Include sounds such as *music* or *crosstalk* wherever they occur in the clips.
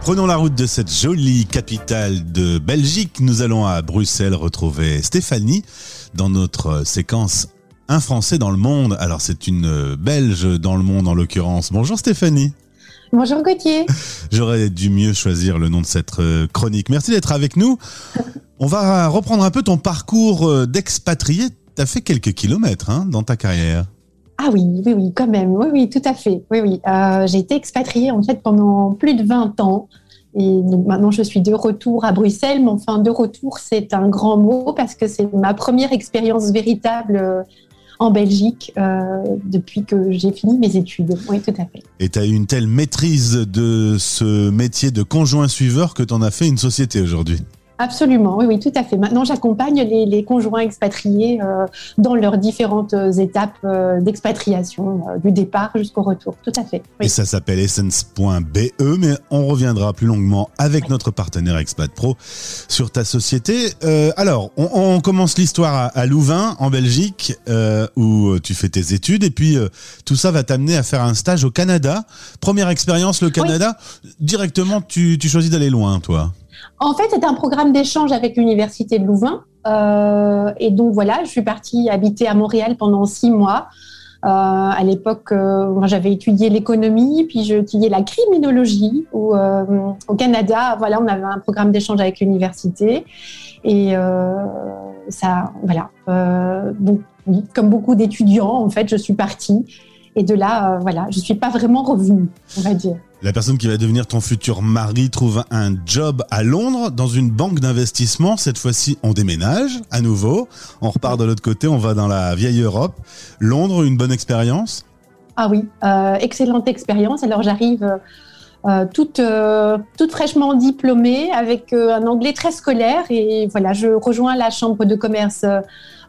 Prenons la route de cette jolie capitale de Belgique. Nous allons à Bruxelles retrouver Stéphanie dans notre séquence Un Français dans le monde. Alors c'est une Belge dans le monde en l'occurrence. Bonjour Stéphanie. Bonjour Gauthier. *laughs* J'aurais dû mieux choisir le nom de cette euh, chronique. Merci d'être avec nous. On va reprendre un peu ton parcours euh, d'expatrié. Tu as fait quelques kilomètres hein, dans ta carrière. Ah oui, oui, oui, quand même. Oui, oui, tout à fait. Oui, oui. Euh, j'ai été expatriée en fait pendant plus de 20 ans. Et maintenant, je suis de retour à Bruxelles. Mais enfin, de retour, c'est un grand mot parce que c'est ma première expérience véritable en Belgique euh, depuis que j'ai fini mes études. Oui, tout à fait. Et tu as eu une telle maîtrise de ce métier de conjoint suiveur que tu en as fait une société aujourd'hui. Absolument, oui, oui, tout à fait. Maintenant, j'accompagne les, conjoints expatriés euh, dans leurs différentes euh, étapes euh, d'expatriation, du départ jusqu'au retour. Tout à fait. Et ça s'appelle essence.be, mais on reviendra plus longuement avec notre partenaire Expat Pro sur ta société. alors, on, commence l'histoire à, Louvain, en Belgique, où tu fais tes études, et puis tout ça va t'amener à faire un stage au Canada. Première expérience, le Canada. Directement, tu choisis d'aller loin, toi? En fait, c'est un programme d'échange avec l'Université de Louvain. Euh, et donc voilà, je suis partie habiter à Montréal pendant six mois. Euh, à l'époque, euh, j'avais étudié l'économie, puis j'ai étudié la criminologie. Au Canada, voilà, on avait un programme d'échange avec l'université. Et ça, voilà. donc, comme beaucoup d'étudiants, en fait, je suis partie. Et de là, voilà, je suis pas vraiment revenue, on va dire. La personne qui va devenir ton futur mari trouve un job à Londres dans une banque d'investissement. Cette fois-ci, on déménage à nouveau. On repart de l'autre côté, on va dans la vieille Europe. Londres, une bonne expérience? Ah oui, euh, excellente expérience. Alors j'arrive euh, toute, euh, fraîchement diplômée avec un anglais très scolaire et voilà, je rejoins la chambre de commerce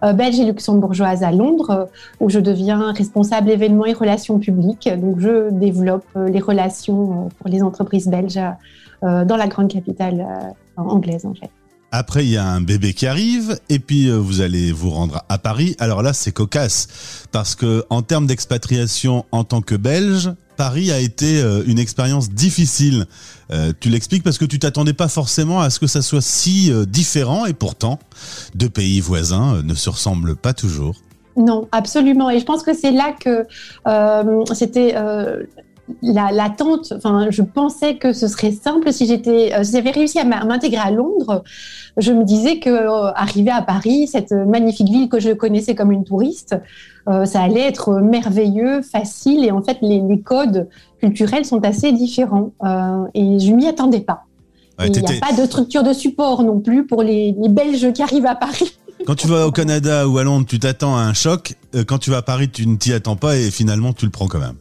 euh, belge et luxembourgeoise à Londres, où je deviens responsable événements et relations publiques. Donc, je développe euh, les relations euh, pour les entreprises belges dans la grande capitale anglaise, en fait. Après, il y a un bébé qui arrive, et puis vous allez vous rendre à Paris. Alors là, c'est cocasse, parce que en termes d'expatriation en tant que Belge, Paris a été euh, une expérience difficile. Euh, tu l'expliques parce que tu t'attendais pas forcément à ce que ça soit si euh, différent et pourtant, deux pays voisins ne se ressemblent pas toujours. Non, absolument. Et je pense que c'est là que c'était l'attente, enfin, je pensais que ce serait simple si j'étais, euh, si j'avais réussi à m'intégrer à Londres. Je me disais que euh, arriver à Paris, cette magnifique ville que je connaissais comme une touriste, euh, ça allait être merveilleux, facile. Et en fait, les, codes culturels sont assez différents. et je m'y attendais pas. Il n'y a pas de structure de support non plus pour les, les Belges qui arrivent à Paris. *laughs* Quand tu vas au Canada ou à Londres, tu t'attends à un choc. Quand tu vas à Paris, tu ne t'y attends pas et finalement, tu le prends quand même.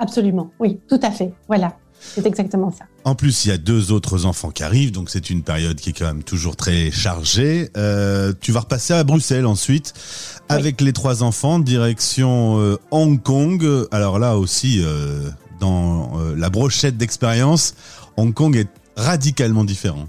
Absolument, oui, tout à fait. Voilà, c'est exactement ça. En plus, il y a deux autres enfants qui arrivent, donc c'est une période qui est quand même toujours très chargée. Euh, tu vas repasser à Bruxelles ensuite avec les trois enfants, direction euh, Hong Kong. Alors là aussi, euh, dans la brochette d'expérience, Hong Kong est radicalement différent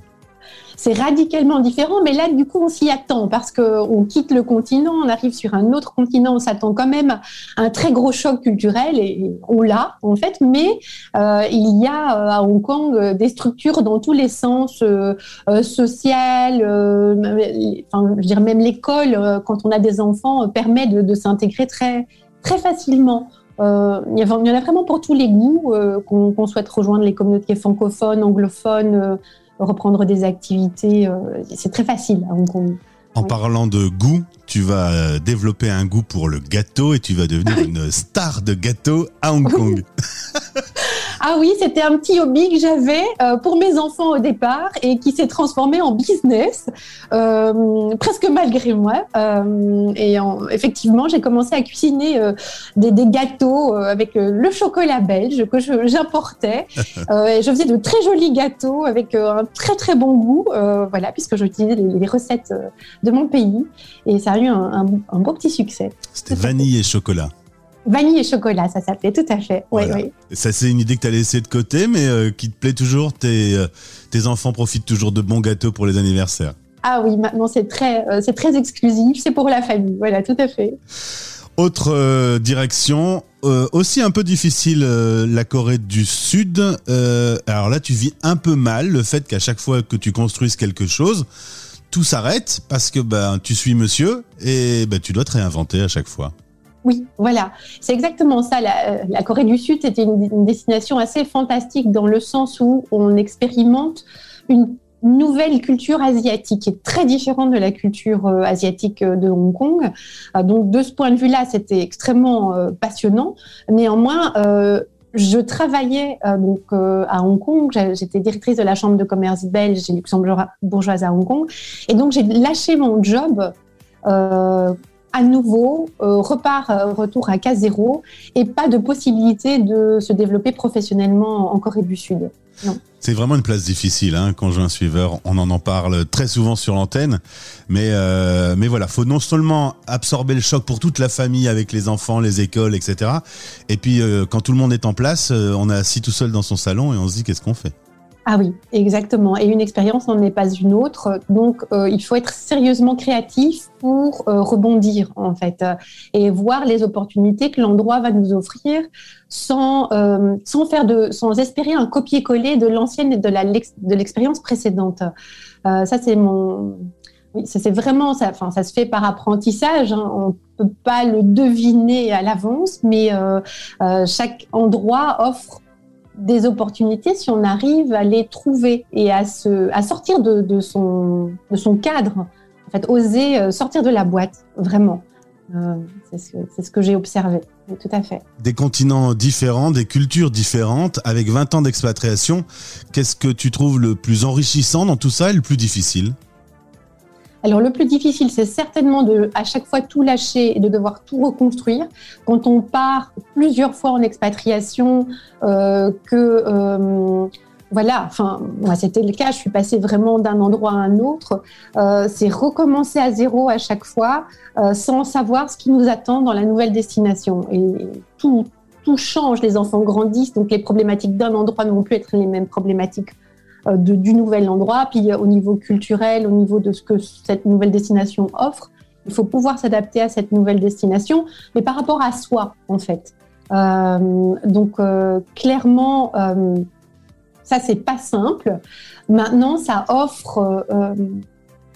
c'est radicalement différent, mais là, du coup, on s'y attend parce qu'on quitte le continent, on arrive sur un autre continent, on s'attend quand même à un très gros choc culturel et on l'a, en fait, mais euh, il y a euh, à Hong Kong euh, des structures dans tous les sens, euh, sociales, enfin, je dire, même l'école, quand on a des enfants, permet de, s'intégrer très, très facilement. Il, y en a vraiment pour tous les goûts, qu'on souhaite rejoindre les communautés francophones, anglophones, reprendre des activités. Euh, c'est très facile à Hong Kong. En parlant de goût, tu vas euh, développer un goût pour le gâteau et tu vas devenir *laughs* une star de gâteau à Hong Kong. *laughs* Ah oui, c'était un petit hobby que j'avais euh, pour mes enfants au départ et qui s'est transformé en business, euh, presque malgré moi. Euh, et effectivement, j'ai commencé à cuisiner des, gâteaux avec le chocolat belge que j'importais. *laughs* et je faisais de très jolis gâteaux avec un très très bon goût, voilà, puisque j'utilisais les, les, recettes de mon pays. Et ça a eu un, un beau petit succès. C'était vanille et chocolat. Vanille et chocolat, ça s'appelait, tout à fait. Oui, oui. Ça, c'est une idée que tu as laissée de côté, mais euh, qui te plaît toujours. Tes, euh, tes enfants profitent toujours de bons gâteaux pour les anniversaires. Ah oui, maintenant c'est très, euh, c'est très exclusif, c'est pour la famille. Voilà, tout à fait. Autre direction, aussi un peu difficile, la Corée du Sud. alors là, tu vis un peu mal le fait qu'à chaque fois que tu construises quelque chose, tout s'arrête parce que ben, tu suis monsieur et ben, tu dois te réinventer à chaque fois. Oui, voilà, c'est exactement ça. La, Corée du Sud, c'était une, destination assez fantastique dans le sens où on expérimente une nouvelle culture asiatique qui est très différente de la culture euh, asiatique euh, de Hong Kong. Euh, donc de ce point de vue-là, c'était extrêmement passionnant. Néanmoins, je travaillais donc à Hong Kong. J'étais directrice de la chambre de commerce belge et luxembourgeoise à Hong Kong, et donc j'ai lâché mon job. À nouveau, repart, retour à cas zéro, et pas de possibilité de se développer professionnellement en Corée du Sud. C'est vraiment une place difficile, hein, conjoint suiveur. On en parle très souvent sur l'antenne, mais euh, mais faut non seulement absorber le choc pour toute la famille avec les enfants, les écoles, etc. Et puis euh, quand tout le monde est en place, euh, on est assis tout seul dans son salon et on se dit qu'est-ce qu'on fait? Ah oui, exactement. Et une expérience n'en est pas une autre. Donc, euh, il faut être sérieusement créatif pour euh, rebondir, en fait, euh, et voir les opportunités que l'endroit va nous offrir sans, sans, faire de, sans espérer un copier-coller de l'ancienne et de, l'expérience précédente. ça, c'est mon. Ça c'est vraiment ça. Enfin, ça se fait par apprentissage. Hein. On peut pas le deviner à l'avance, mais chaque endroit offre des opportunités si on arrive à les trouver et à, se, sortir de, son, cadre, en oser euh, sortir de la boîte, vraiment. Euh, c'est ce, ce, que j'ai observé, tout à fait. Des continents différents, des cultures différentes, avec 20 ans d'expatriation, qu'est-ce que tu trouves le plus enrichissant dans tout ça et le plus difficile? Alors le plus difficile, c'est certainement de à chaque fois tout lâcher et de devoir tout reconstruire. Quand on part plusieurs fois en expatriation, euh, que euh, voilà, enfin moi c'était le cas. Je suis passée vraiment d'un endroit à un autre. Euh, c'est recommencer à zéro à chaque fois, sans savoir ce qui nous attend dans la nouvelle destination. Et tout tout change. Les enfants grandissent, donc les problématiques d'un endroit ne vont plus être les mêmes problématiques de, du nouvel endroit, puis au niveau culturel, au niveau de ce que cette nouvelle destination offre. Il faut pouvoir s'adapter à cette nouvelle destination, mais par rapport à soi, en fait. Euh, donc, euh, clairement, euh, ça, c'est pas simple. Maintenant, ça offre euh,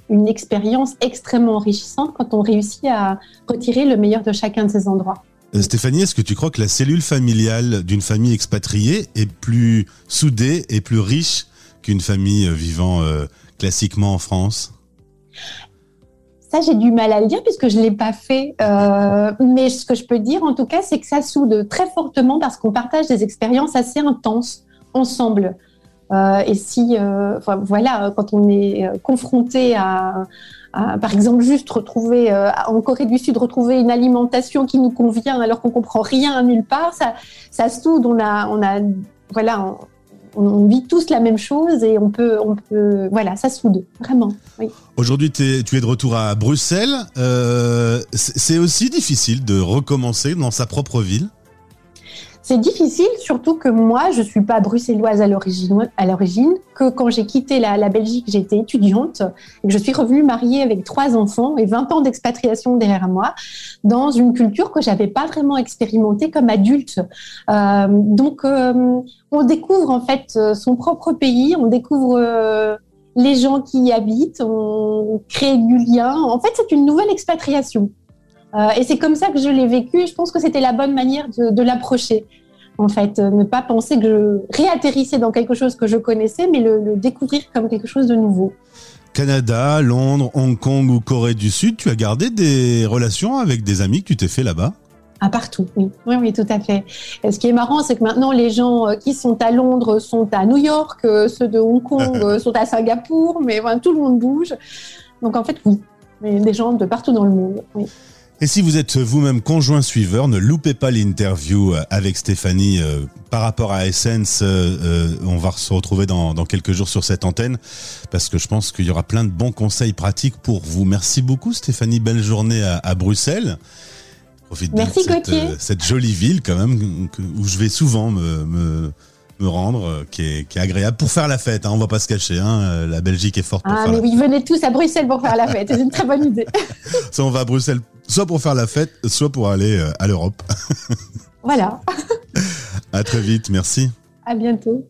une expérience extrêmement enrichissante quand on réussit à retirer le meilleur de chacun de ces endroits. Stéphanie, est-ce que tu crois que la cellule familiale d'une famille expatriée est plus soudée et plus riche qu'une famille euh, vivant euh, classiquement en France? Ça, j'ai du mal à le dire puisque je ne l'ai pas fait. Euh, mais ce que je peux dire, en tout cas, c'est que ça soude très fortement parce qu'on partage des expériences assez intenses ensemble. et si, voilà, quand on est confronté à, par exemple, juste retrouver en Corée du Sud, retrouver une alimentation qui nous convient alors qu'on comprend rien nulle part, ça, ça soude. On a, on a, voilà, on, vit tous la même chose et on peut, on peut voilà, ça soude, vraiment. Aujourd'hui, tu es de retour à Bruxelles. Euh, c'est aussi difficile de recommencer dans sa propre ville c'est difficile, surtout que moi, je suis pas bruxelloise à l'origine, à l'origine, que quand j'ai quitté la, Belgique, j'étais étudiante et que je suis revenue mariée avec trois enfants et 20 ans d'expatriation derrière moi dans une culture que j'avais pas vraiment expérimentée comme adulte. Euh, donc, euh, on découvre en fait son propre pays, on découvre euh, les gens qui y habitent, on crée du lien. En fait, c'est une nouvelle expatriation. Euh, et c'est comme ça que je l'ai vécu. Je pense que c'était la bonne manière de, l'approcher. En fait, euh, ne pas penser que je réatterrissais dans quelque chose que je connaissais, mais le, découvrir comme quelque chose de nouveau. Canada, Londres, Hong Kong ou Corée du Sud, tu as gardé des relations avec des amis que tu t'es fait là-bas? Ah, partout, oui. oui, oui, tout à fait. Et ce qui est marrant, c'est que maintenant, les gens euh, qui sont à Londres sont à New York, ceux de Hong Kong *laughs* sont à Singapour, mais tout le monde bouge. Donc, en fait, oui, des gens de partout dans le monde. Oui. Et si vous êtes vous-même conjoint suiveur, ne loupez pas l'interview euh, avec Stéphanie euh, par rapport à Essence. Euh, on va se retrouver dans, quelques jours sur cette antenne parce que je pense qu'il y aura plein de bons conseils pratiques pour vous. Merci beaucoup Stéphanie, belle journée à, Bruxelles. Profite Merci de cette, cette, jolie ville quand même où je vais souvent me me rendre, qui est, qui est, agréable pour faire la fête. Hein, on va pas se cacher. Hein, la Belgique est forte. Pour ah, mais oui, venez tous à Bruxelles pour faire la fête. C'est une très bonne idée. *laughs* Ça, on va à Bruxelles soit pour faire la fête, soit pour aller à l'Europe. *laughs* voilà. à très vite, merci. À bientôt.